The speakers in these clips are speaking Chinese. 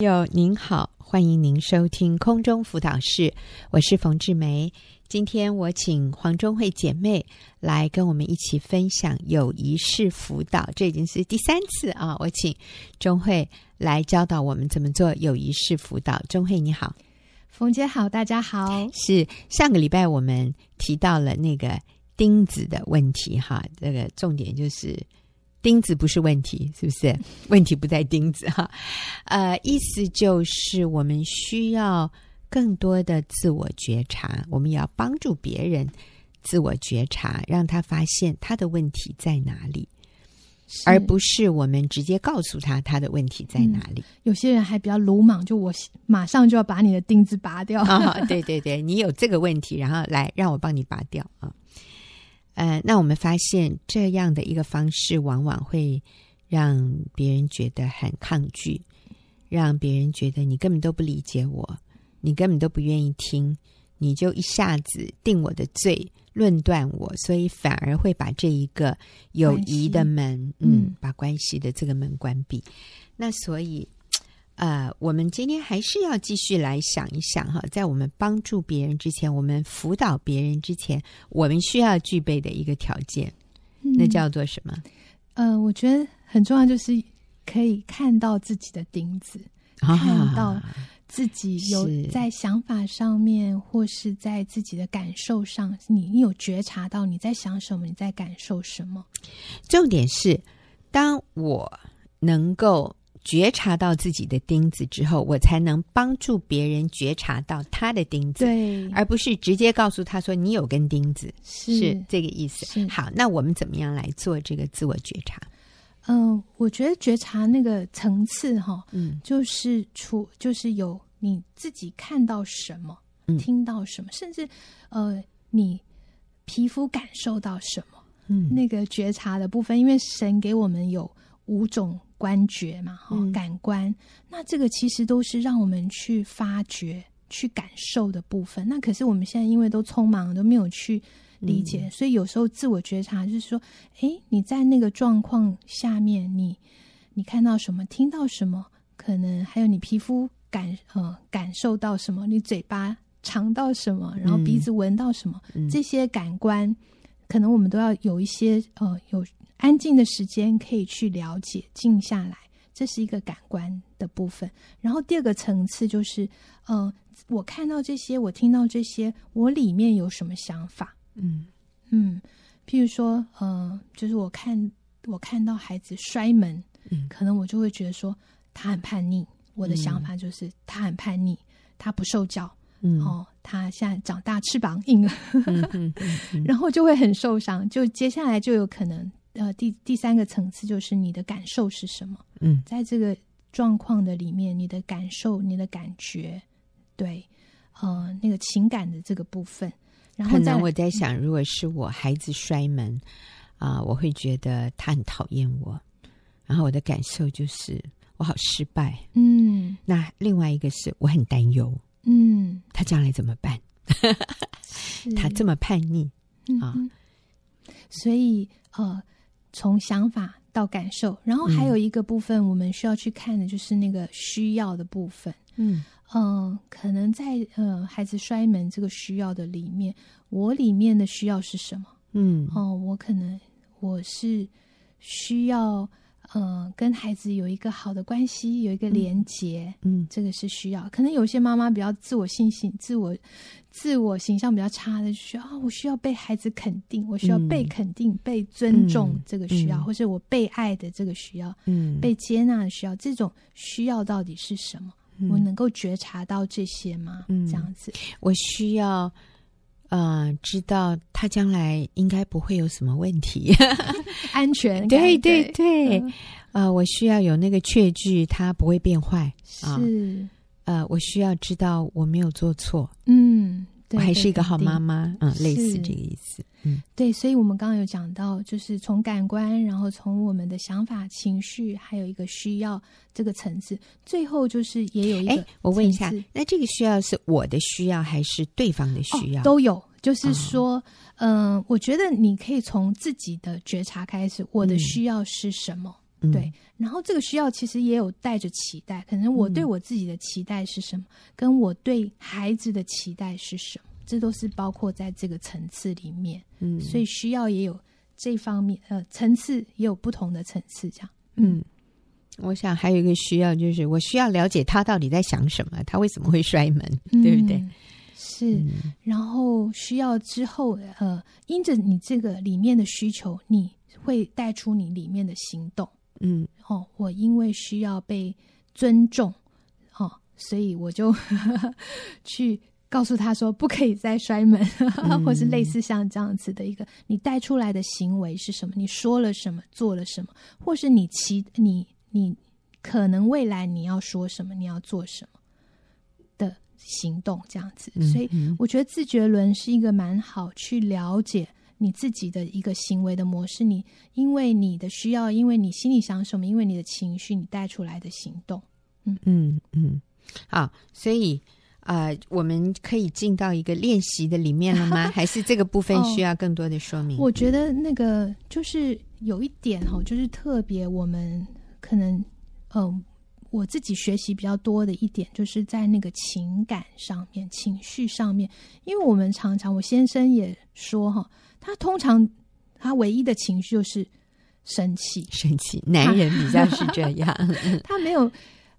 友您好，欢迎您收听空中辅导室，我是冯志梅。今天我请黄中慧姐妹来跟我们一起分享友谊式辅导，这已经是第三次啊！我请钟慧来教导我们怎么做友谊式辅导。钟慧你好，冯姐好，大家好。是上个礼拜我们提到了那个钉子的问题哈，这个重点就是。钉子不是问题，是不是？问题不在钉子哈，呃，意思就是我们需要更多的自我觉察，我们也要帮助别人自我觉察，让他发现他的问题在哪里，而不是我们直接告诉他他的问题在哪里。嗯，有些人还比较鲁莽，就我马上就要把你的钉子拔掉。哦，对对对，你有这个问题，然后来让我帮你拔掉啊。呃，那我们发现这样的一个方式，往往会让别人觉得很抗拒，让别人觉得你根本都不理解我，你根本都不愿意听，你就一下子定我的罪，论断我，所以反而会把这一个友谊的门，嗯，嗯，把关系的这个门关闭。那所以。呃，我们今天还是要继续来想一想哈，在我们帮助别人之前，我们辅导别人之前，我们需要具备的一个条件，嗯、那叫做什么？呃，我觉得很重要，就是可以看到自己的钉子，啊、看到自己有在想法上面，或是在自己的感受上，你你有觉察到你在想什么，你在感受什么？重点是，当我能够。觉察到自己的钉子之后，我才能帮助别人觉察到他的钉子，对，而不是直接告诉他说你有根钉子，是，是这个意思。好，那我们怎么样来做这个自我觉察？嗯、呃，我觉得觉察那个层次哈，嗯，就是出就是有你自己看到什么，嗯、听到什么，甚至呃，你皮肤感受到什么，嗯，那个觉察的部分，因为神给我们有五种。观觉嘛，哈，感官，嗯，那这个其实都是让我们去发掘、去感受的部分。那可是我们现在因为都匆忙，都没有去理解，嗯，所以有时候自我觉察就是说，诶，你在那个状况下面，你你看到什么，听到什么，可能还有你皮肤感呃感受到什么，你嘴巴尝到什么，然后鼻子闻到什么，嗯，这些感官，可能我们都要有一些呃有。安静的时间可以去了解，静下来，这是一个感官的部分。然后第二个层次就是，呃，我看到这些，我听到这些，我里面有什么想法？嗯嗯，譬如说，呃，就是我看我看到孩子摔门，嗯，可能我就会觉得说他很叛逆。我的想法就是他很叛逆，他不受教，嗯，哦，他现在长大翅膀硬了，嗯嗯嗯、然后就会很受伤。就接下来就有可能。呃，第第三个层次就是你的感受是什么？嗯，在这个状况的里面，你的感受、你的感觉，对，呃，那个情感的这个部分。然后，可能我在想，如果是我孩子摔门啊，呃，我会觉得他很讨厌我，然后我的感受就是我好失败。嗯，那另外一个是我很担忧。嗯，他将来怎么办？他这么叛逆啊，嗯，所以呃。从想法到感受，然后还有一个部分我们需要去看的，就是那个需要的部分。嗯嗯、呃，可能在呃孩子摔门这个需要的里面，我里面的需要是什么？嗯哦、呃，我可能我是需要。嗯，跟孩子有一个好的关系，有一个连结，嗯，这个是需要。可能有些妈妈比较自我信心、自我自我形象比较差的，就需要啊，我需要被孩子肯定，我需要被肯定、嗯、被尊重，这个需要，嗯、或是我被爱的这个需要，嗯，被接纳的需要，这种需要到底是什么？嗯、我能够觉察到这些吗？嗯，这样子，我需要。呃，知道他将来应该不会有什么问题，安全。对对对，嗯、呃，我需要有那个确据，他不会变坏。是，呃，我需要知道我没有做错。嗯。对我还是一个好妈妈，嗯，类似这个意思，嗯，对，所以我们刚刚有讲到，就是从感官，然后从我们的想法、情绪，还有一个需要这个层次，最后就是也有一个，哎，我问一下，那这个需要是我的需要还是对方的需要？哦，都有，就是说，嗯，哦，呃，我觉得你可以从自己的觉察开始，我的需要是什么？嗯、对。然后这个需要其实也有带着期待，可能我对我自己的期待是什么，嗯、跟我对孩子的期待是什么，这都是包括在这个层次里面。嗯，所以需要也有这方面，呃，层次也有不同的层次，这样。嗯，我想还有一个需要就是，我需要了解他到底在想什么，他为什么会摔门，嗯、对不对？是。嗯、然后需要之后，呃，因着你这个里面的需求，你会带出你里面的行动。嗯，哦，我因为需要被尊重，哦，所以我就 去告诉他说，不可以再摔门，嗯、或是类似像这样子的一个，你带出来的行为是什么？你说了什么？做了什么？或是你其你你可能未来你要说什么？你要做什么的行动？这样子，所以我觉得自觉轮是一个蛮好去了解。你自己的一个行为的模式，你因为你的需要，因为你心里想什么，因为你的情绪，你带出来的行动，嗯嗯嗯，好，所以啊、呃，我们可以进到一个练习的里面了吗？还是这个部分需要更多的说明？哦、我觉得那个就是有一点哈，就是特别我们可能嗯、呃，我自己学习比较多的一点，就是在那个情感上面、情绪上面，因为我们常常，我先生也说哈。他通常，他唯一的情绪就是生气。生气，男人比较是这样。他没有，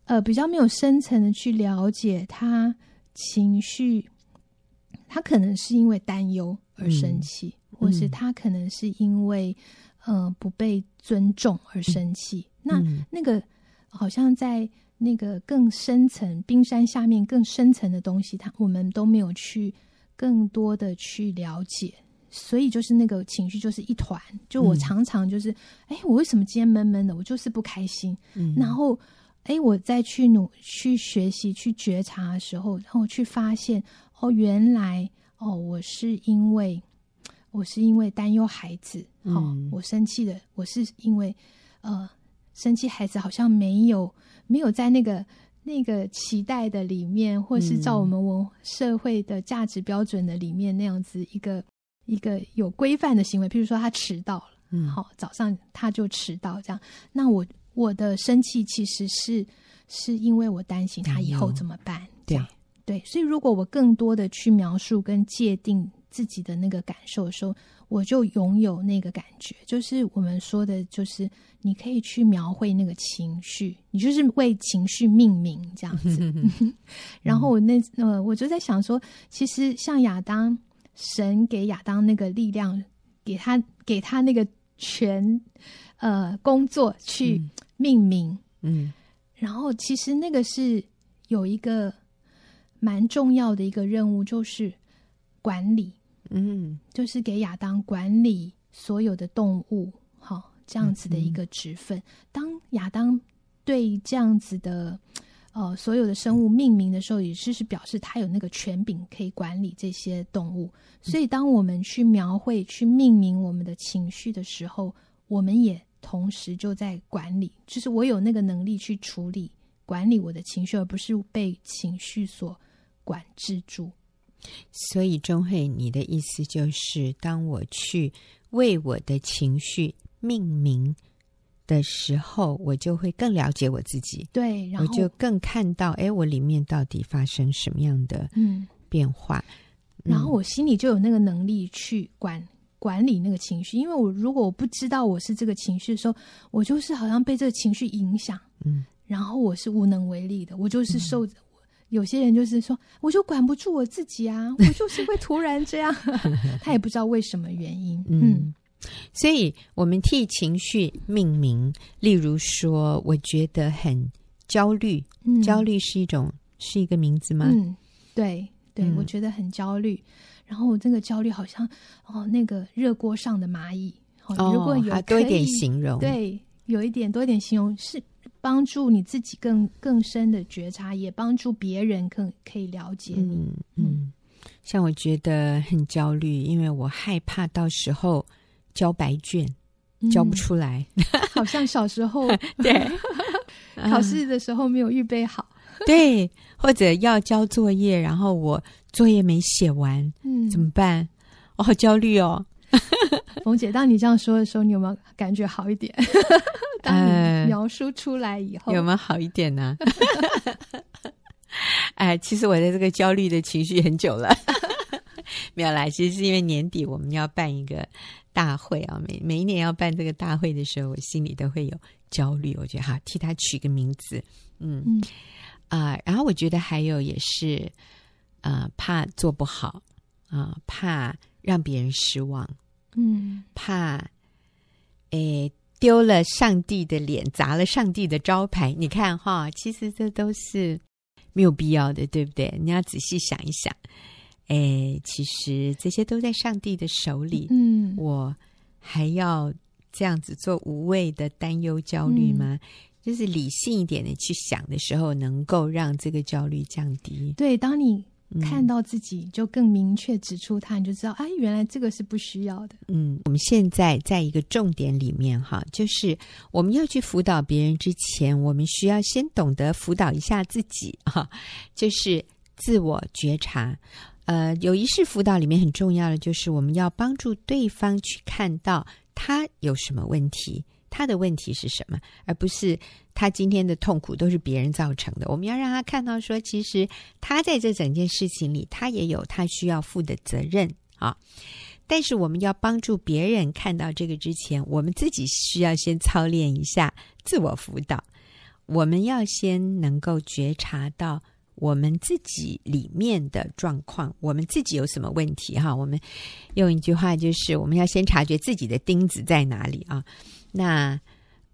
呃，比较没有深层的去了解他情绪。他可能是因为担忧而生气，嗯、或是他可能是因为呃不被尊重而生气。嗯、那那个好像在那个更深层冰山下面更深层的东西，他我们都没有去更多的去了解。所以就是那个情绪就是一团，就我常常就是，哎、嗯，我为什么今天闷闷的？我就是不开心。嗯、然后，哎，我再去努去学习去觉察的时候，然后去发现，哦，原来哦，我是因为我是因为担忧孩子，哦，嗯、我生气的，我是因为呃，生气孩子好像没有没有在那个那个期待的里面，或是照我们文社会的价值标准的里面那样子一个。一个有规范的行为，譬如说他迟到了，嗯，好，早上他就迟到，这样，那我我的生气其实是是因为我担心他以后怎么办？对对，所以如果我更多的去描述跟界定自己的那个感受的时候，我就拥有那个感觉，就是我们说的，就是你可以去描绘那个情绪，你就是为情绪命名这样子。然后我那呃，我就在想说，其实像亚当。神给亚当那个力量，给他给他那个权呃工作去命名，嗯，嗯，然后其实那个是有一个蛮重要的一个任务，就是管理，嗯，就是给亚当管理所有的动物，好，这样子的一个职分。嗯，当亚当对这样子的。呃，所有的生物命名的时候，也是是表示他有那个权柄可以管理这些动物。所以，当我们去描绘、去命名我们的情绪的时候，我们也同时就在管理，就是我有那个能力去处理、管理我的情绪，而不是被情绪所管制住。所以，钟慧，你的意思就是，当我去为我的情绪命名。的时候，我就会更了解我自己，对，然后我就更看到，哎，我里面到底发生什么样的嗯。变化，嗯、然后我心里就有那个能力去管管理那个情绪，因为我如果我不知道我是这个情绪的时候，我就是好像被这个情绪影响，嗯，然后我是无能为力的，我就是受着。嗯、有些人就是说，我就管不住我自己啊，我就是会突然这样，他也不知道为什么原因，嗯。嗯所以，我们替情绪命名。例如说，我觉得很焦虑。嗯、焦虑是一种，是一个名字吗？嗯，对对，嗯、我觉得很焦虑。然后，我这个焦虑好像哦，那个热锅上的蚂蚁。哦，如果有多一点形容，对，有一点多一点形容，是帮助你自己更更深的觉察，也帮助别人更可以了解你。嗯，嗯，像我觉得很焦虑，因为我害怕到时候。交白卷，交不出来，嗯、好像小时候 对 考试的时候没有预备好，对，或者要交作业，然后我作业没写完，嗯，怎么办？我好焦虑哦。冯姐，当你这样说的时候，你有没有感觉好一点？当你描述出来以后，呃、有没有好一点呢、啊？哎，其实我在这个焦虑的情绪很久了，没有啦。其实是因为年底我们要办一个大会啊，每每一年要办这个大会的时候，我心里都会有焦虑。我觉得哈，替他取个名字，嗯嗯啊、呃，然后我觉得还有也是啊、呃，怕做不好啊、呃，怕让别人失望，嗯，怕诶。丢了上帝的脸，砸了上帝的招牌。你看哈，其实这都是没有必要的，对不对？你要仔细想一想。哎，其实这些都在上帝的手里。嗯，我还要这样子做无谓的担忧、焦虑吗？嗯，就是理性一点的去想的时候，能够让这个焦虑降低。对，当你。看到自己就更明确指出它，你就知道，哎，原来这个是不需要的。嗯，我们现在在一个重点里面哈，就是我们要去辅导别人之前，我们需要先懂得辅导一下自己哈，就是自我觉察。呃，有一式辅导里面很重要的就是我们要帮助对方去看到他有什么问题。他的问题是什么？而不是他今天的痛苦都是别人造成的。我们要让他看到说，其实他在这整件事情里，他也有他需要负的责任啊。但是我们要帮助别人看到这个之前，我们自己需要先操练一下自我辅导。我们要先能够觉察到我们自己里面的状况，我们自己有什么问题哈？我们用一句话就是，我们要先察觉自己的钉子在哪里啊。那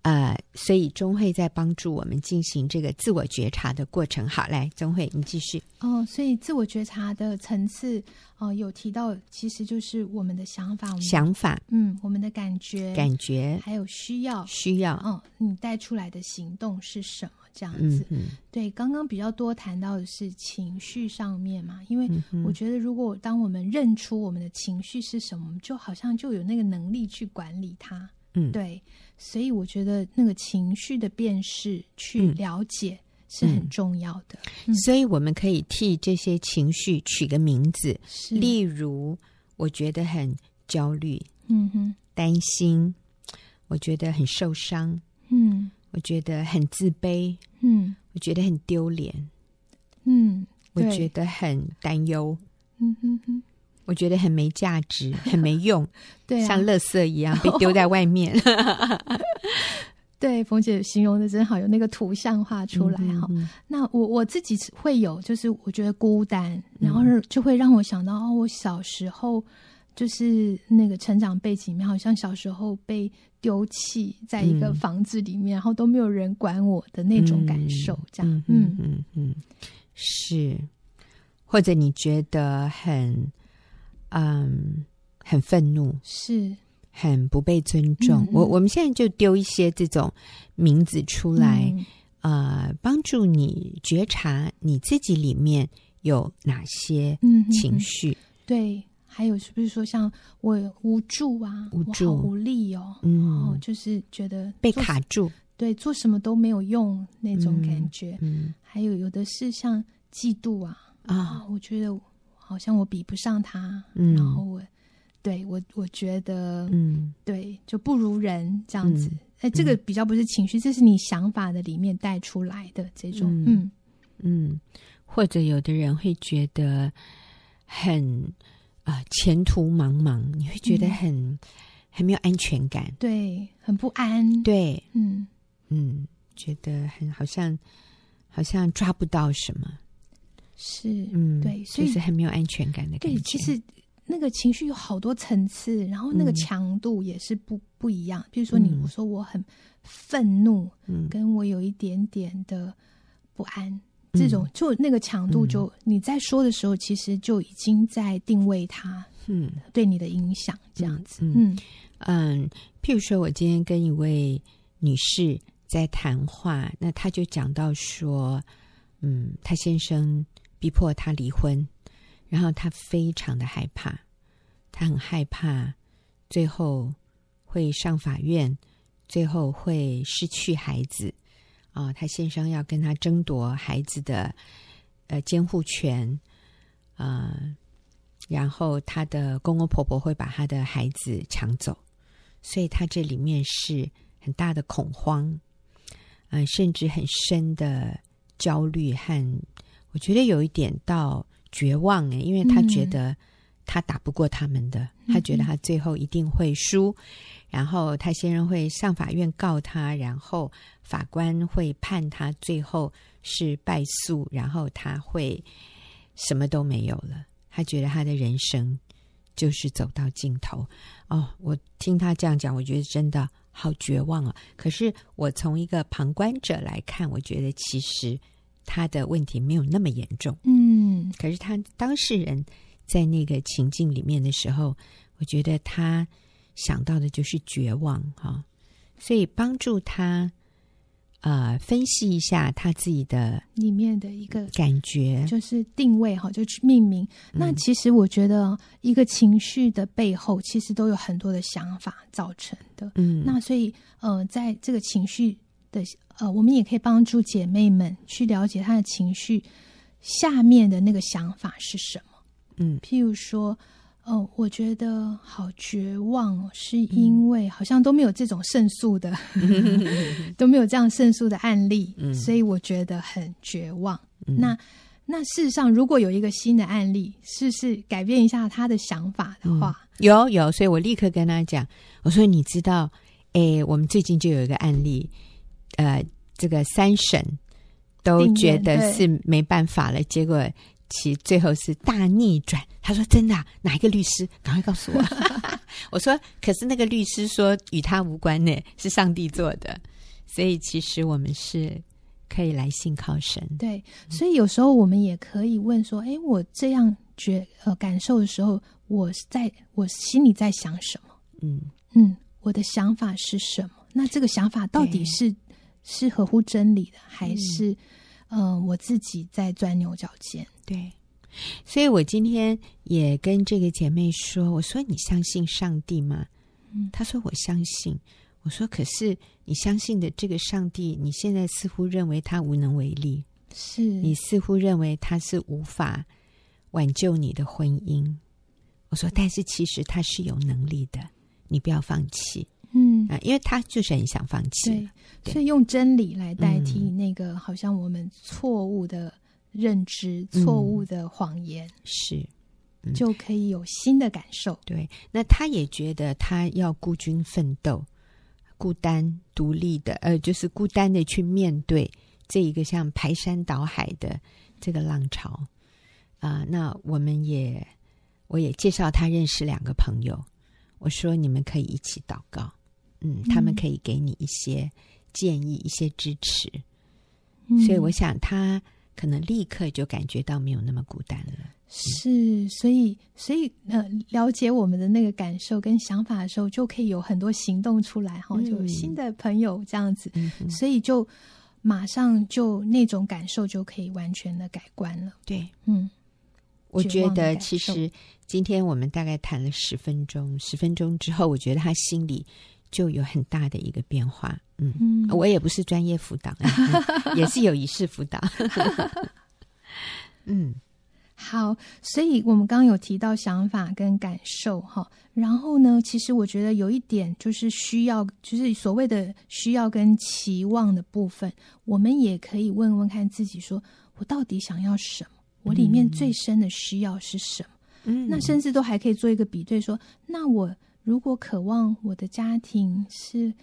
呃，所以钟慧在帮助我们进行这个自我觉察的过程。好，来，钟慧，你继续。哦，所以自我觉察的层次，哦、呃，有提到，其实就是我们的想法，想法，嗯，我们的感觉，感觉，还有需要，需要，嗯，你带出来的行动是什么？这样子，嗯、对。刚刚比较多谈到的是情绪上面嘛，因为我觉得，如果当我们认出我们的情绪是什么，我们就好像就有那个能力去管理它。嗯，对，所以我觉得那个情绪的辨识去了解是很重要的。所以我们可以替这些情绪取个名字，例如我觉得很焦虑，嗯哼，担心，我觉得很受伤，嗯，我觉得很自卑，嗯，我觉得很丢脸，嗯，我觉得很担忧，嗯哼哼。我觉得很没价值，很没用，对、啊，像垃圾一样被丢在 外面。对，冯姐形容的真好，有那个图像画出来哈、嗯嗯。那我我自己会有，就是我觉得孤单，然后就会让我想到哦，我小时候就是那个成长背景里面，好像小时候被丢弃在一个房子里面，嗯、然后都没有人管我的那种感受，这样，嗯嗯。嗯，嗯，是，或者你觉得很。嗯，很愤怒，是。很不被尊重。我我们现在就丢一些这种名字出来，嗯、呃，帮助你觉察你自己里面有哪些情绪。嗯、对，还有是不是说像我无助啊，无助、无力哦，嗯，就是觉得被卡住，对，做什么都没有用那种感觉。嗯，嗯，还有有的是像嫉妒啊，啊，我觉得。好像我比不上他，嗯、然后我对我我觉得，嗯，对，就不如人这样子。哎、嗯，这个比较不是情绪，这是你想法的里面带出来的这种，嗯嗯，嗯，或者有的人会觉得很啊、呃、前途茫茫，你会觉得很、嗯、很没有安全感，对，很不安，对，嗯。嗯，觉得很好像好像抓不到什么。是，嗯，对，所以是很没有安全感的感觉。对，其实那个情绪有好多层次，然后那个强度也是不、嗯、不一样。比如说，你我说我很愤怒，嗯，跟我有一点点的不安，嗯、这种就那个强度就，就、嗯、你在说的时候，其实就已经在定位它，嗯，对你的影响这样子，嗯嗯，嗯。譬如说，我今天跟一位女士在谈话，那她就讲到说，嗯，她先生。逼迫她离婚，然后她非常的害怕，她很害怕最后会上法院，最后会失去孩子啊、哦！他先生要跟他争夺孩子的呃监护权啊、呃，然后他的公公婆婆会把他的孩子抢走，所以他这里面是很大的恐慌，嗯、呃，甚至很深的焦虑和，我觉得有一点到绝望诶，因为他觉得他打不过他们的，嗯、他觉得他最后一定会输，然后他先生会上法院告他，然后法官会判他最后是败诉，然后他会什么都没有了，他觉得他的人生就是走到尽头。哦，我听他这样讲，我觉得真的。好绝望啊！可是我从一个旁观者来看，我觉得其实他的问题没有那么严重。嗯，可是他当事人在那个情境里面的时候，我觉得他想到的就是绝望哈。所以帮助他。呃，分析一下他自己的里面的一个感觉，就是定位哈，就去命名。嗯、那其实我觉得，一个情绪的背后，其实都有很多的想法造成的。嗯，那所以呃，在这个情绪的呃，我们也可以帮助姐妹们去了解他的情绪下面的那个想法是什么。嗯，譬如说。哦，我觉得好绝望，是因为好像都没有这种胜诉的，嗯、都没有这样胜诉的案例，嗯、所以我觉得很绝望。嗯、那那事实上，如果有一个新的案例，试试改变一下他的想法的话，嗯、有有，所以我立刻跟他讲，我说你知道，哎，我们最近就有一个案例，呃，这个三审都觉得是没办法了，结果。其最后是大逆转。他说：“真的啊？哪一个律师？赶快告诉我。”我说：“可是那个律师说与他无关呢，是上帝做的。所以其实我们是可以来信靠神。对，所以有时候我们也可以问说：‘哎，我这样觉呃感受的时候，我在我心里在想什么？’嗯嗯，我的想法是什么？那这个想法到底是是合乎真理的，还是？”呃，我自己在钻牛角尖。对，所以我今天也跟这个姐妹说：“我说你相信上帝吗？”嗯，她说：“我相信。”我说：“可是你相信的这个上帝，你现在似乎认为他无能为力，是你似乎认为他是无法挽救你的婚姻。”我说：“但是其实他是有能力的，你不要放弃。”嗯啊，因为他就是很想放弃，对，对所以用真理来代替那个好像我们错误的认知、嗯、错误的谎言，是、嗯、就可以有新的感受。对，那他也觉得他要孤军奋斗、孤单独立的，呃，就是孤单的去面对这一个像排山倒海的这个浪潮啊、呃。那我们也，我也介绍他认识两个朋友，我说你们可以一起祷告。嗯，他们可以给你一些建议、嗯、一些支持，嗯、所以我想他可能立刻就感觉到没有那么孤单了。是，所以，所以呃，了解我们的那个感受跟想法的时候，就可以有很多行动出来哈，嗯、就有新的朋友这样子，嗯、所以就马上就那种感受就可以完全的改观了。对，嗯，我觉得其实今天我们大概谈了十分钟，十分钟之后，我觉得他心里。就有很大的一个变化，嗯，嗯，我也不是专业辅导，也是有仪式辅导，嗯，好，所以我们刚刚有提到想法跟感受哈，然后呢，其实我觉得有一点就是需要，就是所谓的需要跟期望的部分，我们也可以问问看自己说，说我到底想要什么？我里面最深的需要是什么？嗯，那甚至都还可以做一个比对说，说那我。如果渴望我的家庭是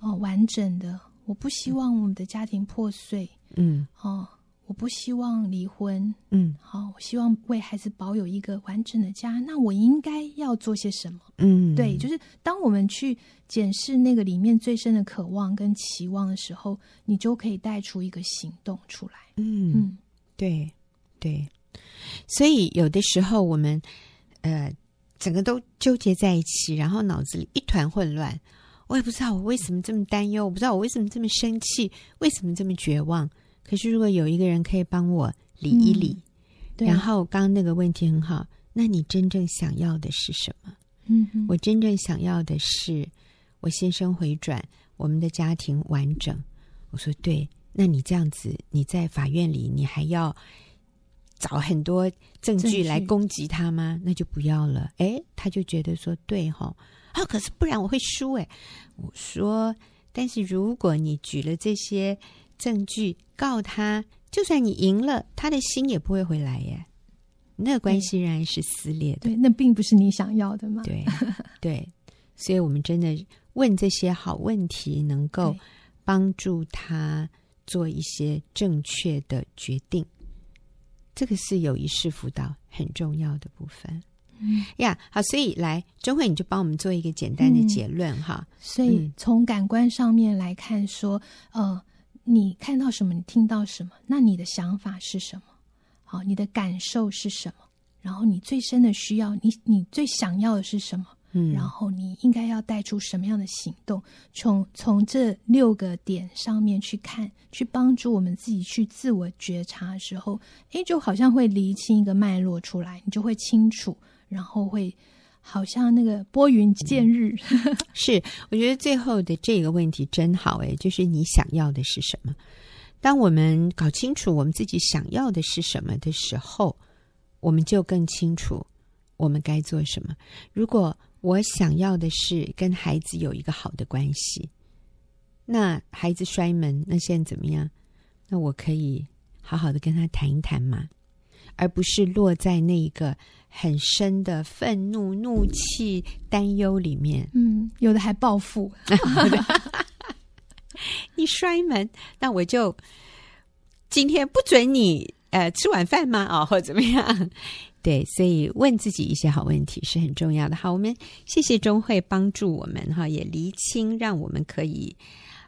哦完整的，我不希望我们的家庭破碎，嗯，哦，我不希望离婚，嗯，好、哦，我希望为孩子保有一个完整的家，那我应该要做些什么？嗯，对，就是当我们去检视那个里面最深的渴望跟期望的时候，你就可以带出一个行动出来。嗯嗯，对对，所以有的时候我们呃。整个都纠结在一起，然后脑子里一团混乱。我也不知道我为什么这么担忧，我不知道我为什么这么生气，为什么这么绝望。可是如果有一个人可以帮我理一理，嗯、然后刚刚那个问题很好，那你真正想要的是什么？嗯，我真正想要的是我先生回转，我们的家庭完整。我说对，那你这样子，你在法院里，你还要。找很多证据来攻击他吗？那就不要了。哎，他就觉得说对哈啊，可是不然我会输哎。我说但是如果你举了这些证据告他，就算你赢了，他的心也不会回来耶。那关系仍然是撕裂的。对，对，那并不是你想要的嘛。对对，所以我们真的问这些好问题，能够帮助他做一些正确的决定。这个是友谊式辅导很重要的部分。嗯呀，好，所以来周慧，你就帮我们做一个简单的结论、嗯、哈。所以从感官上面来看说，说呃，你看到什么，你听到什么，那你的想法是什么？好，你的感受是什么？然后你最深的需要，你你最想要的是什么？嗯，然后你应该要带出什么样的行动？从从这六个点上面去看，去帮助我们自己去自我觉察的时候，诶，就好像会厘清一个脉络出来，你就会清楚，然后会好像那个拨云见日。嗯、是，我觉得最后的这个问题真好，诶，就是你想要的是什么？当我们搞清楚我们自己想要的是什么的时候，我们就更清楚我们该做什么。如果我想要的是跟孩子有一个好的关系，那孩子摔门，那现在怎么样？那我可以好好的跟他谈一谈吗，而不是落在那一个很深的愤怒、怒气、担忧里面。嗯，有的还报复。你摔门，那我就今天不准你呃吃晚饭吗？哦，或者怎么样？对，所以问自己一些好问题是很重要的。好，我们谢谢钟慧帮助我们哈，也厘清，让我们可以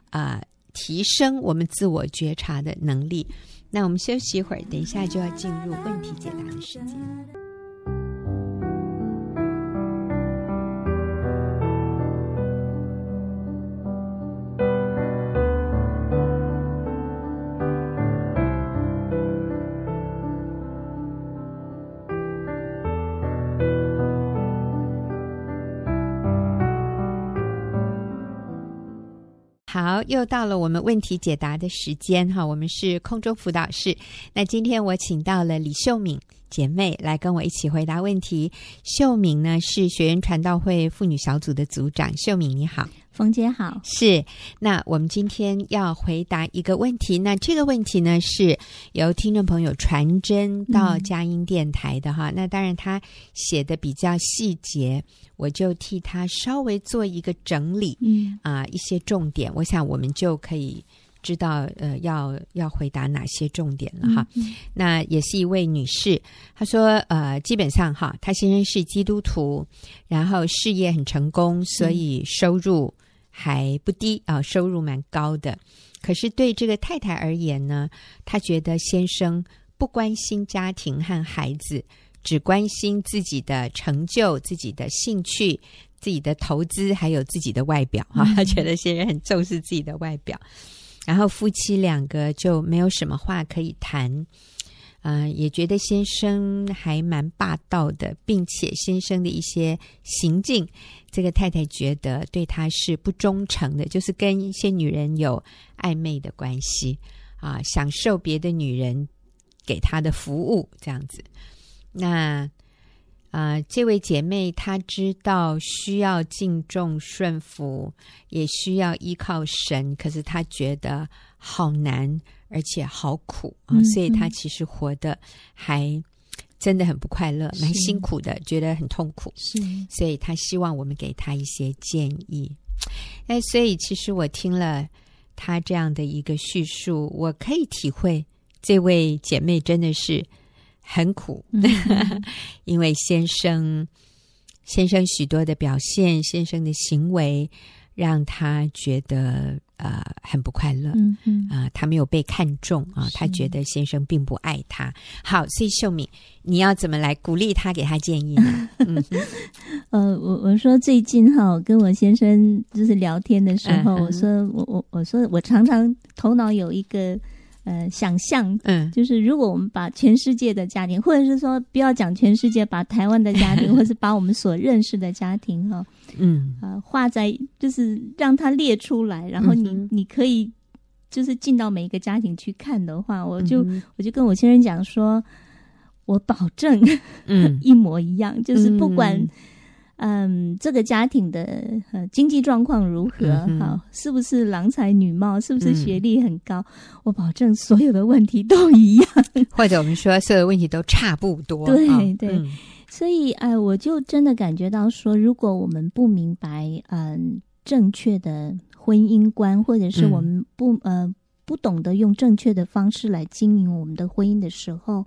啊、提升我们自我觉察的能力。那我们休息一会儿，等一下就要进入问题解答的时间。又到了我们问题解答的时间哈，我们是空中辅导室。那今天我请到了李秀敏姐妹来跟我一起回答问题。秀敏呢是学员传道会妇女小组的组长。秀敏你好。冯姐好，是。那我们今天要回答一个问题，那这个问题呢是由听众朋友传真到佳音电台的哈。嗯、那当然他写的比较细节，我就替他稍微做一个整理，嗯啊、呃，一些重点，我想我们就可以知道呃要要回答哪些重点了哈。那也是一位女士，她说呃基本上哈，她先生是基督徒，然后事业很成功，所以收入。还不低啊，收入蛮高的。可是对这个太太而言呢，她觉得先生不关心家庭和孩子，只关心自己的成就、自己的兴趣、自己的投资，还有自己的外表哈。她觉得先生很重视自己的外表，然后夫妻两个就没有什么话可以谈。啊、也觉得先生还蛮霸道的，并且先生的一些行径，这个太太觉得对他是不忠诚的，就是跟一些女人有暧昧的关系啊，享受别的女人给他的服务这样子。那啊、呃，这位姐妹她知道需要敬重顺服，也需要依靠神，可是她觉得好难。而且好苦啊，所以她其实活得还真的很不快乐，蛮辛苦的，觉得很痛苦。是，所以她希望我们给她一些建议。哎，所以其实我听了她这样的一个叙述，我可以体会这位姐妹真的是很苦，嗯、因为先生先生许多的表现，先生的行为让他觉得。呃，很不快乐，嗯嗯，啊、呃，他没有被看重啊，他觉得先生并不爱他。好，所以秀敏，你要怎么来鼓励他，给他建议呢？嗯，呃，我我说最近哈，跟我先生就是聊天的时候，嗯、我说我我我说我常常头脑有一个。呃，想象，嗯，就是如果我们把全世界的家庭，或者是说不要讲全世界，把台湾的家庭，或是把我们所认识的家庭，哈，嗯，呃，画在，就是让它列出来，然后你、嗯、你可以就是进到每一个家庭去看的话，我就、嗯、我就跟我先生讲说，我保证，嗯，一模一样，就是不管。嗯，这个家庭的呃经济状况如何？嗯、好，是不是郎才女貌？是不是学历很高？嗯、我保证所有的问题都一样，或者我们说所有的问题都差不多。对、哦、对，嗯、所以哎、呃，我就真的感觉到说，如果我们不明白嗯、呃、正确的婚姻观，或者是我们不、嗯、呃不懂得用正确的方式来经营我们的婚姻的时候。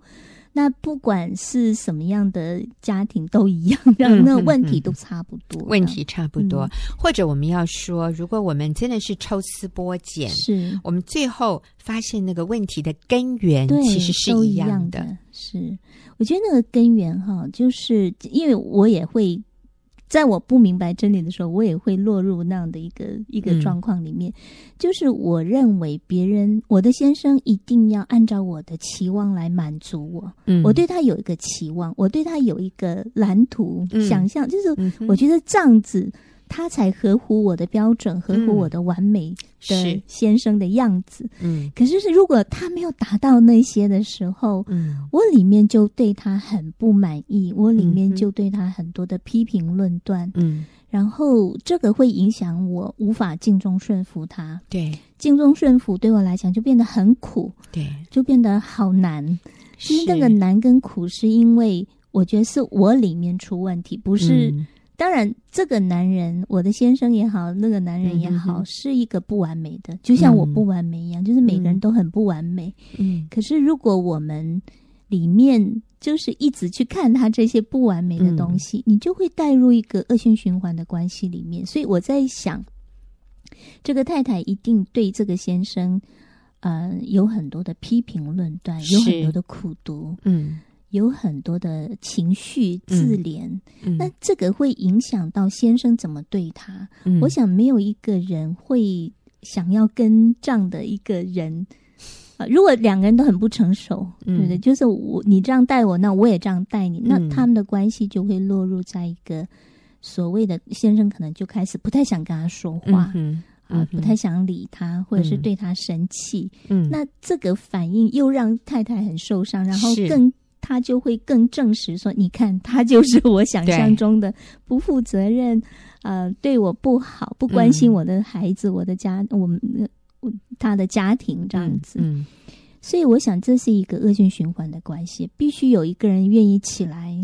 那不管是什么样的家庭都一样，让那问题都差不多，问题差不多。嗯、或者我们要说，如果我们真的是抽丝剥茧，是我们最后发现那个问题的根源其实是一。样的是，我觉得那个根源哈，就是因为我也会。在我不明白真理的时候，我也会落入那样的一个一个状况里面。嗯、就是我认为别人，我的先生一定要按照我的期望来满足我。嗯，我对他有一个期望，我对他有一个蓝图、嗯、想象，就是我觉得这样子。他才合乎我的标准，合乎我的完美的先生的样子。嗯，可是是如果他没有达到那些的时候，嗯，我里面就对他很不满意，我里面就对他很多的批评论断。嗯，然后这个会影响我无法尽忠顺服他。对，尽忠顺服对我来讲就变得很苦。对，就变得好难。其实那个难跟苦是因为我觉得是我里面出问题，不是。当然，这个男人，我的先生也好，那个男人也好，嗯、哼哼是一个不完美的，就像我不完美一样，嗯、就是每个人都很不完美。嗯，可是如果我们里面就是一直去看他这些不完美的东西，嗯、你就会带入一个恶性循环的关系里面。所以我在想，这个太太一定对这个先生，呃，有很多的批评论断，有很多的苦读。嗯。有很多的情绪自怜，嗯嗯、那这个会影响到先生怎么对他。嗯、我想没有一个人会想要跟这样的一个人啊、呃。如果两个人都很不成熟，嗯、对不对？就是我你这样带我，那我也这样带你，嗯、那他们的关系就会落入在一个所谓的先生可能就开始不太想跟他说话，嗯嗯、啊，不太想理他，或者是对他生气。嗯，那这个反应又让太太很受伤，然后更。他就会更证实说：“你看，他就是我想象中的不负责任，呃，对我不好，不关心我的孩子，嗯、我的家，我们他的家庭这样子。嗯”嗯，所以我想这是一个恶性循环的关系，必须有一个人愿意起来，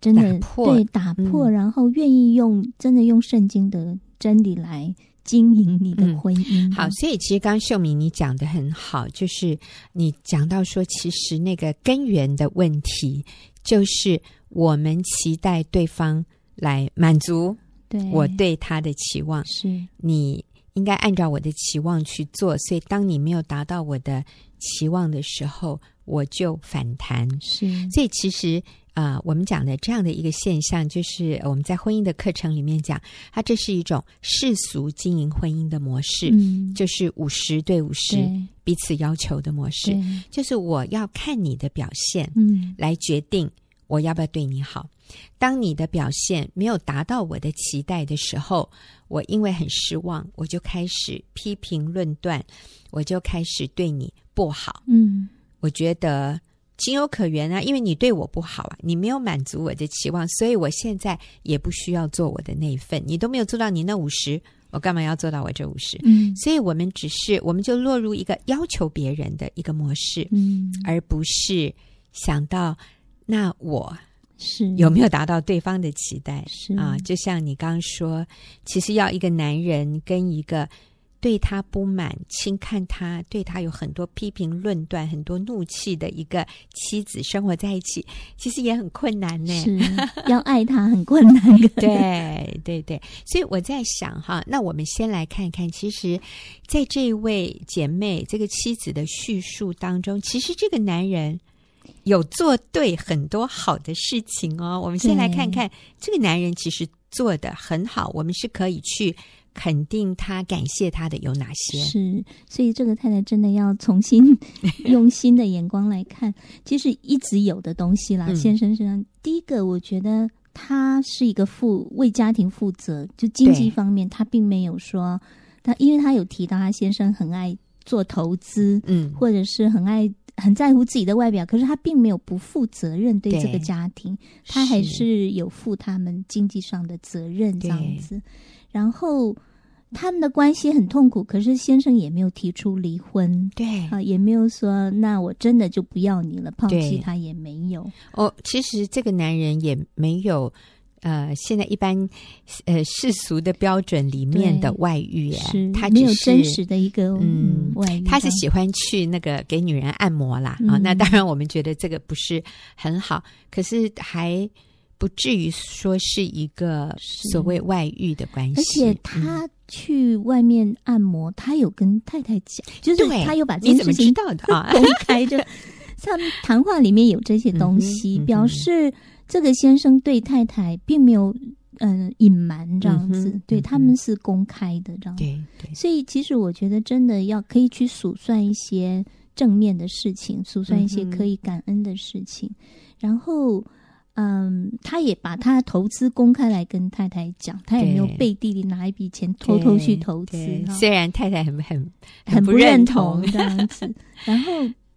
真的打破对打破，嗯、然后愿意用真的用圣经的真理来。经营你的婚姻。嗯，好，所以其实刚刚秀敏你讲的很好，就是你讲到说，其实那个根源的问题，就是我们期待对方来满足对我对他的期望，是你应该按照我的期望去做，所以当你没有达到我的期望的时候，我就反弹。是，所以其实。啊、呃，我们讲的这样的一个现象，就是我们在婚姻的课程里面讲，它这是一种世俗经营婚姻的模式，嗯、就是五十对五十彼此要求的模式，就是我要看你的表现，嗯，来决定我要不要对你好。当你的表现没有达到我的期待的时候，我因为很失望，我就开始批评论断，我就开始对你不好。嗯，我觉得。情有可原啊，因为你对我不好啊，你没有满足我的期望，所以我现在也不需要做我的那一份。你都没有做到你那五十，我干嘛要做到我这五十？嗯，所以我们只是，我们就落入一个要求别人的一个模式，嗯，而不是想到那我是有没有达到对方的期待？是啊，就像你刚刚说，其实要一个男人跟一个。对他不满、轻看他、对他有很多批评、论断、很多怒气的一个妻子生活在一起，其实也很困难呢。是要爱他很困难。对对对，所以我在想哈，那我们先来看看，其实，在这一位姐妹这个妻子的叙述当中，其实这个男人有做对很多好的事情哦。我们先来看看这个男人其实做的很好，我们是可以去。肯定他、感谢他的有哪些？是，所以这个太太真的要重新 用新的眼光来看，其实一直有的东西啦。嗯、先生身上，第一个，我觉得他是一个负为家庭负责，就经济方面，他并没有说他，因为他有提到他先生很爱做投资，嗯，或者是很爱很在乎自己的外表，可是他并没有不负责任对这个家庭，他还是有负他们经济上的责任这样子。然后他们的关系很痛苦，可是先生也没有提出离婚，对啊，也没有说那我真的就不要你了，抛弃他也没有。哦，其实这个男人也没有。呃，现在一般呃世俗的标准里面的外遇，哎，他没有真实的一个嗯外遇，他是喜欢去那个给女人按摩啦啊。那当然，我们觉得这个不是很好，可是还不至于说是一个所谓外遇的关系。而且他去外面按摩，他有跟太太讲，就是他有把这件事情知道的 啊公开，就 像谈话里面有这些东西，表示。这个先生对太太并没有嗯隐瞒这样子，嗯、对他们是公开的这样子。对对，所以其实我觉得真的要可以去数算一些正面的事情，数算一些可以感恩的事情。嗯、然后嗯，他也把他的投资公开来跟太太讲，他也没有背地里拿一笔钱偷偷去投资。虽然太太很很很不认同这样子，然后。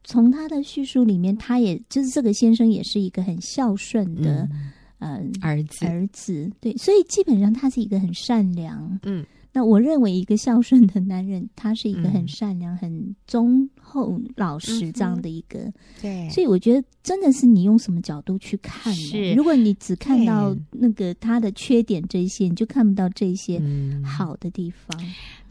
从他的叙述里面，他也就是这个先生也是一个很孝顺的，嗯，呃、儿子儿子对，所以基本上他是一个很善良。嗯，那我认为一个孝顺的男人，他是一个很善良、嗯、很忠厚老实这样的一个。嗯、对，所以我觉得真的是你用什么角度去看呢？是，如果你只看到那个他的缺点这些，你就看不到这些好的地方。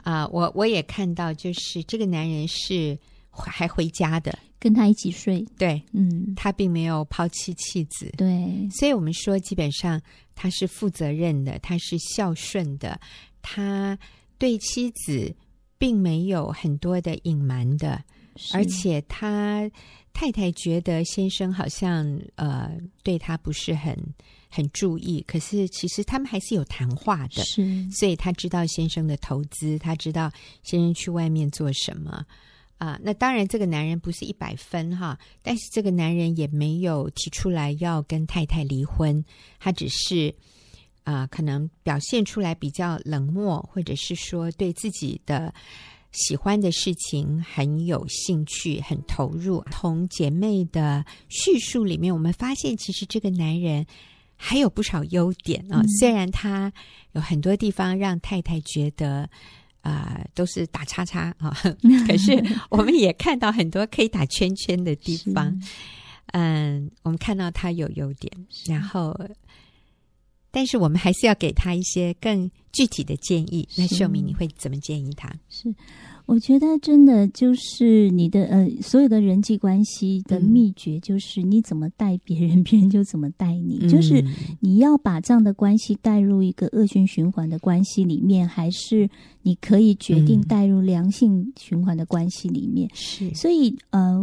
啊、我我也看到，就是这个男人是还回家的。跟他一起睡，对，嗯，他并没有抛弃妻子，对，所以我们说，基本上他是负责任的，他是孝顺的，他对妻子并没有很多的隐瞒的，而且他太太觉得先生好像呃对他不是很很注意，可是其实他们还是有谈话的，是，所以他知道先生的投资，他知道先生去外面做什么。啊，那当然，这个男人不是一百分哈，但是这个男人也没有提出来要跟太太离婚，他只是啊，可能表现出来比较冷漠，或者是说对自己的喜欢的事情很有兴趣、很投入。从姐妹的叙述里面，我们发现其实这个男人还有不少优点啊，嗯、虽然他有很多地方让太太觉得。啊、呃，都是打叉叉啊！可是我们也看到很多可以打圈圈的地方。嗯，我们看到他有优点，然后，但是我们还是要给他一些更具体的建议。那秀敏，你会怎么建议他？是。我觉得真的就是你的呃，所有的人际关系的秘诀就是你怎么待别人，别人就怎么待你。嗯、就是你要把这样的关系带入一个恶性循环的关系里面，还是你可以决定带入良性循环的关系里面？是。所以呃，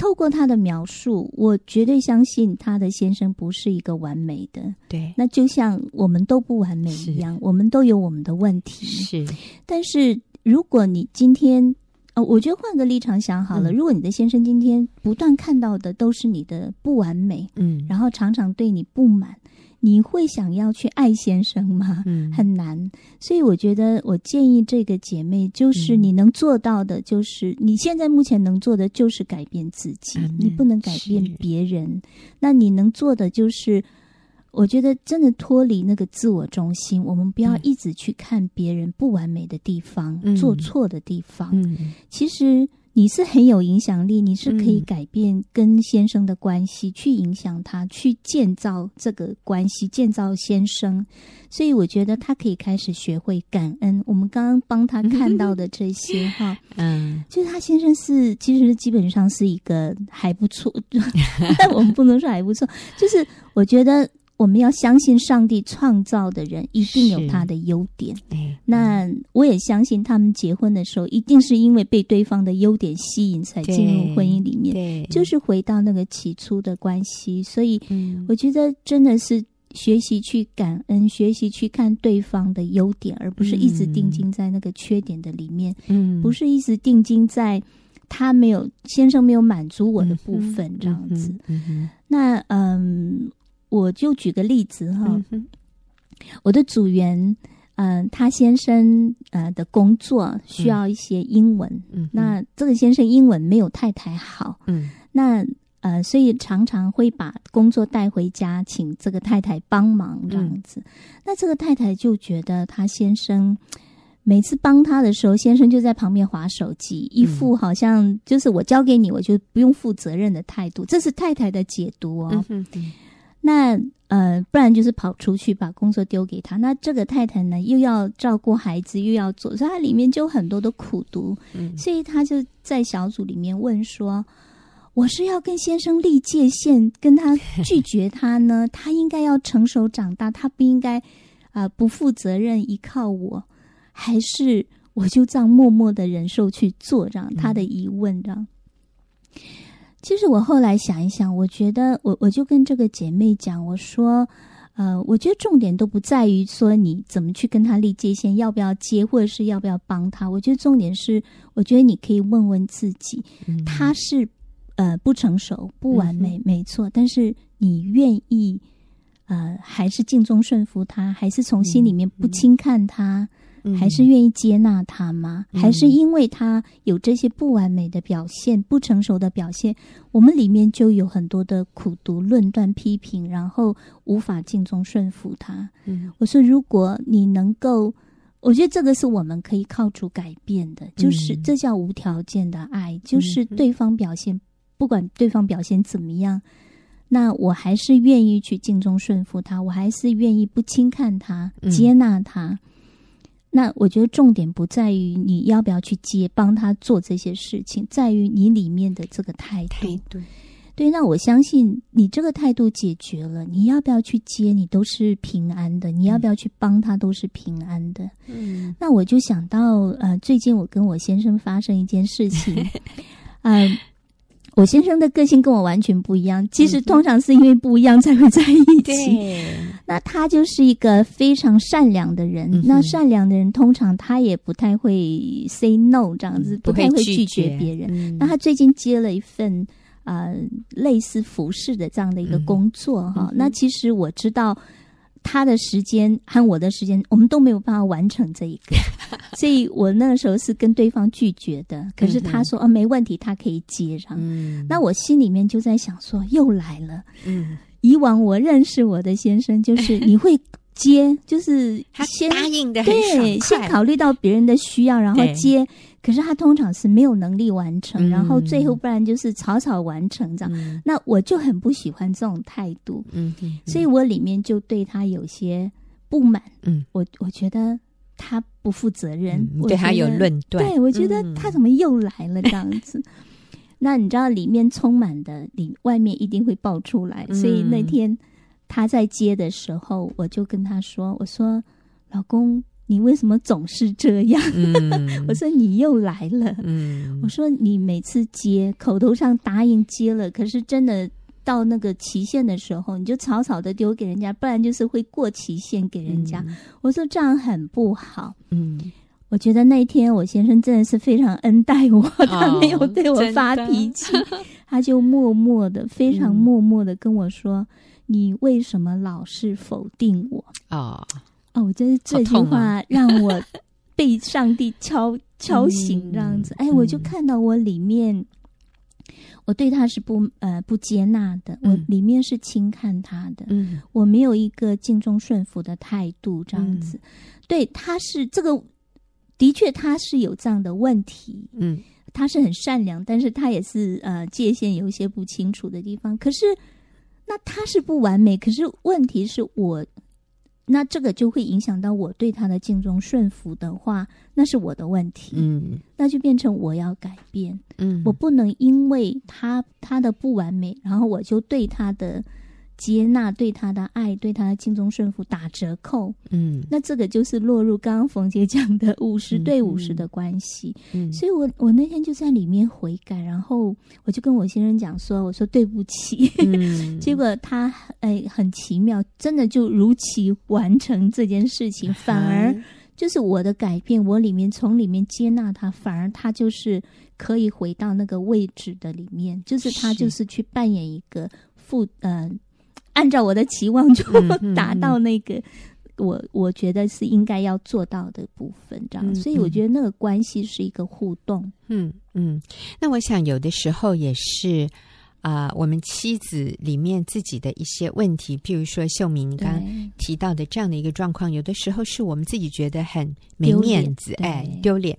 透过他的描述，我绝对相信他的先生不是一个完美的。对。那就像我们都不完美一样，我们都有我们的问题。是。但是。如果你今天，呃，我觉得换个立场想好了，嗯、如果你的先生今天不断看到的都是你的不完美，嗯，然后常常对你不满，你会想要去爱先生吗？嗯，很难。所以我觉得，我建议这个姐妹，就是你能做到的，就是、嗯、你现在目前能做的，就是改变自己，嗯、你不能改变别人。那你能做的就是。我觉得真的脱离那个自我中心，我们不要一直去看别人不完美的地方、嗯、做错的地方。嗯、其实你是很有影响力，你是可以改变跟先生的关系，嗯、去影响他，去建造这个关系，建造先生。所以我觉得他可以开始学会感恩。我们刚刚帮他看到的这些 哈，嗯，就是他先生是其实基本上是一个还不错，但 我们不能说还不错，就是我觉得。我们要相信上帝创造的人一定有他的优点。那我也相信他们结婚的时候，一定是因为被对方的优点吸引才进入婚姻里面。就是回到那个起初的关系。所以，我觉得真的是学习去感恩，学习去看对方的优点，而不是一直定睛在那个缺点的里面。嗯，不是一直定睛在他没有先生没有满足我的部分这样子。那嗯。我就举个例子哈，嗯、我的组员，嗯、呃，他先生呃的工作需要一些英文，嗯，那这个先生英文没有太太好，嗯，那呃，所以常常会把工作带回家，请这个太太帮忙这样子。嗯、那这个太太就觉得他先生每次帮他的时候，先生就在旁边划手机，一副好像就是我交给你，我就不用负责任的态度。这是太太的解读哦。那呃，不然就是跑出去把工作丢给他。那这个太太呢，又要照顾孩子，又要做，所以他里面就很多的苦读。嗯，所以他就在小组里面问说：“我是要跟先生立界限，跟他拒绝他呢？他应该要成熟长大，他不应该啊、呃、不负责任依靠我，还是我就这样默默的忍受去做？这样他的疑问这样。”其实我后来想一想，我觉得我我就跟这个姐妹讲，我说，呃，我觉得重点都不在于说你怎么去跟他立界限，要不要接，或者是要不要帮他。我觉得重点是，我觉得你可以问问自己，嗯、他是呃不成熟、不完美，嗯、没错，但是你愿意呃还是敬忠顺服他，还是从心里面不轻看他？嗯嗯还是愿意接纳他吗？嗯、还是因为他有这些不完美的表现、不成熟的表现，我们里面就有很多的苦读、论断、批评，然后无法尽忠顺服他。嗯，我说，如果你能够，我觉得这个是我们可以靠主改变的，就是这叫无条件的爱，就是对方表现，不管对方表现怎么样，那我还是愿意去尽忠顺服他，我还是愿意不轻看他，接纳他。那我觉得重点不在于你要不要去接帮他做这些事情，在于你里面的这个态度。态度。对，那我相信你这个态度解决了，你要不要去接，你都是平安的；你要不要去帮他，都是平安的。嗯。那我就想到，呃，最近我跟我先生发生一件事情，嗯、呃。我先生的个性跟我完全不一样，其实通常是因为不一样才会在一起。嗯、那他就是一个非常善良的人，嗯、那善良的人通常他也不太会 say no 这样子，不太会拒绝别人。嗯、那他最近接了一份呃类似服饰的这样的一个工作哈，嗯、那其实我知道。他的时间和我的时间，我们都没有办法完成这一个，所以我那个时候是跟对方拒绝的。可是他说：“哦，没问题，他可以接上。”嗯，那我心里面就在想说：“又来了。”嗯，以往我认识我的先生，就是 你会接，就是先他答应的对，先考虑到别人的需要，然后接。可是他通常是没有能力完成，嗯、然后最后不然就是草草完成这样。嗯、那我就很不喜欢这种态度，嗯，嗯所以我里面就对他有些不满。嗯，我我觉得他不负责任，嗯、对他有论断。对，我觉得他怎么又来了这样子？嗯、那你知道里面充满的，里外面一定会爆出来。嗯、所以那天他在接的时候，我就跟他说：“我说，老公。”你为什么总是这样？嗯、我说你又来了。嗯、我说你每次接，口头上答应接了，可是真的到那个期限的时候，你就草草的丢给人家，不然就是会过期限给人家。嗯、我说这样很不好。嗯，我觉得那天我先生真的是非常恩待我，哦、他没有对我发脾气，他就默默的、非常默默的跟我说：“嗯、你为什么老是否定我？”哦。哦，我觉得这句话让我被上帝敲敲醒，这样子。哎，我就看到我里面，我对他是不呃不接纳的，我里面是轻看他的，嗯，我没有一个敬重顺服的态度，这样子。对，他是这个，的确他是有这样的问题，嗯，他是很善良，但是他也是呃界限有一些不清楚的地方。可是，那他是不完美，可是问题是我。那这个就会影响到我对他的敬重顺服的话，那是我的问题。嗯，那就变成我要改变。嗯，我不能因为他他的不完美，然后我就对他的。接纳对他的爱，对他的敬重顺服打折扣，嗯，那这个就是落入刚刚冯姐讲的五十对五十的关系，嗯，所以我我那天就在里面悔改，然后我就跟我先生讲说，我说对不起，嗯，结果他哎很奇妙，真的就如期完成这件事情，反而就是我的改变，我里面从里面接纳他，反而他就是可以回到那个位置的里面，就是他就是去扮演一个父，呃。按照我的期望，就 达到那个我我觉得是应该要做到的部分，这样。嗯、所以我觉得那个关系是一个互动。嗯嗯。那我想有的时候也是。啊、呃，我们妻子里面自己的一些问题，譬如说秀敏刚刚提到的这样的一个状况，有的时候是我们自己觉得很没面子，哎，丢脸。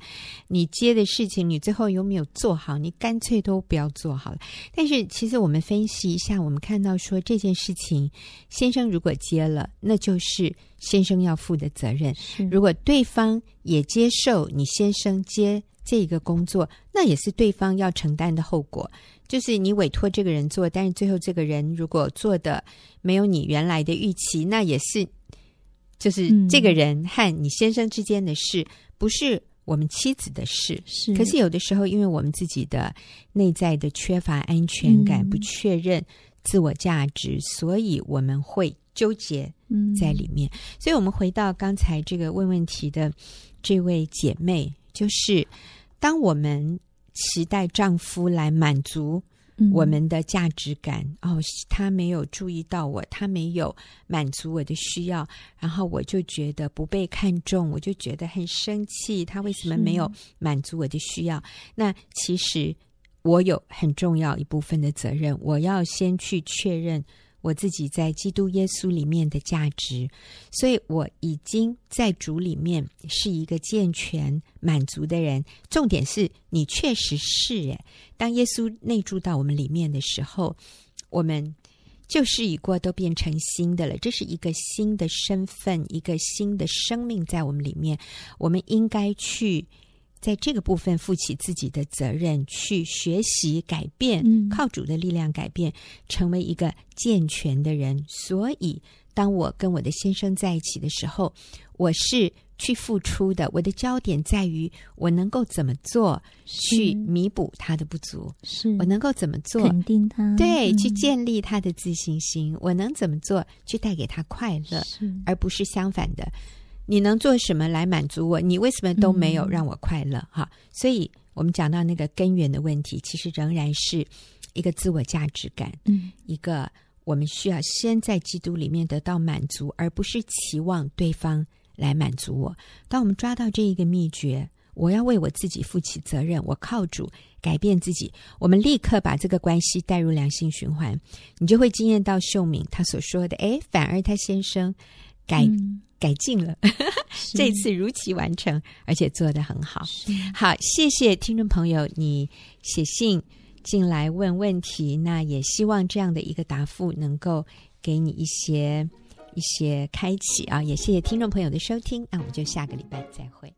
你接的事情，你最后有没有做好？你干脆都不要做好了。但是其实我们分析一下，我们看到说这件事情，先生如果接了，那就是先生要负的责任；如果对方也接受你先生接这一个工作，那也是对方要承担的后果。就是你委托这个人做，但是最后这个人如果做的没有你原来的预期，那也是就是这个人和你先生之间的事，不是我们妻子的事。是，可是有的时候，因为我们自己的内在的缺乏安全感、不确认自我价值，所以我们会纠结在里面。所以，我们回到刚才这个问问题的这位姐妹，就是当我们。期待丈夫来满足我们的价值感，嗯、哦，他没有注意到我，他没有满足我的需要，然后我就觉得不被看重，我就觉得很生气。他为什么没有满足我的需要？那其实我有很重要一部分的责任，我要先去确认。我自己在基督耶稣里面的价值，所以我已经在主里面是一个健全满足的人。重点是你确实是诶，当耶稣内住到我们里面的时候，我们旧事已过，都变成新的了。这是一个新的身份，一个新的生命在我们里面。我们应该去。在这个部分负起自己的责任，去学习改变，靠主的力量改变，成为一个健全的人。所以，当我跟我的先生在一起的时候，我是去付出的。我的焦点在于我能够怎么做去弥补他的不足，是我能够怎么做肯定他，对，去建立他的自信心。我能怎么做去带给他快乐，而不是相反的。你能做什么来满足我？你为什么都没有让我快乐？哈、嗯，所以我们讲到那个根源的问题，其实仍然是一个自我价值感，嗯，一个我们需要先在基督里面得到满足，而不是期望对方来满足我。当我们抓到这一个秘诀，我要为我自己负起责任，我靠主改变自己，我们立刻把这个关系带入良性循环，你就会惊艳到秀敏他所说的，诶，反而他先生改。嗯改进了，这次如期完成，而且做得很好。好，谢谢听众朋友，你写信进来问问题，那也希望这样的一个答复能够给你一些一些开启啊！也谢谢听众朋友的收听，那我们就下个礼拜再会。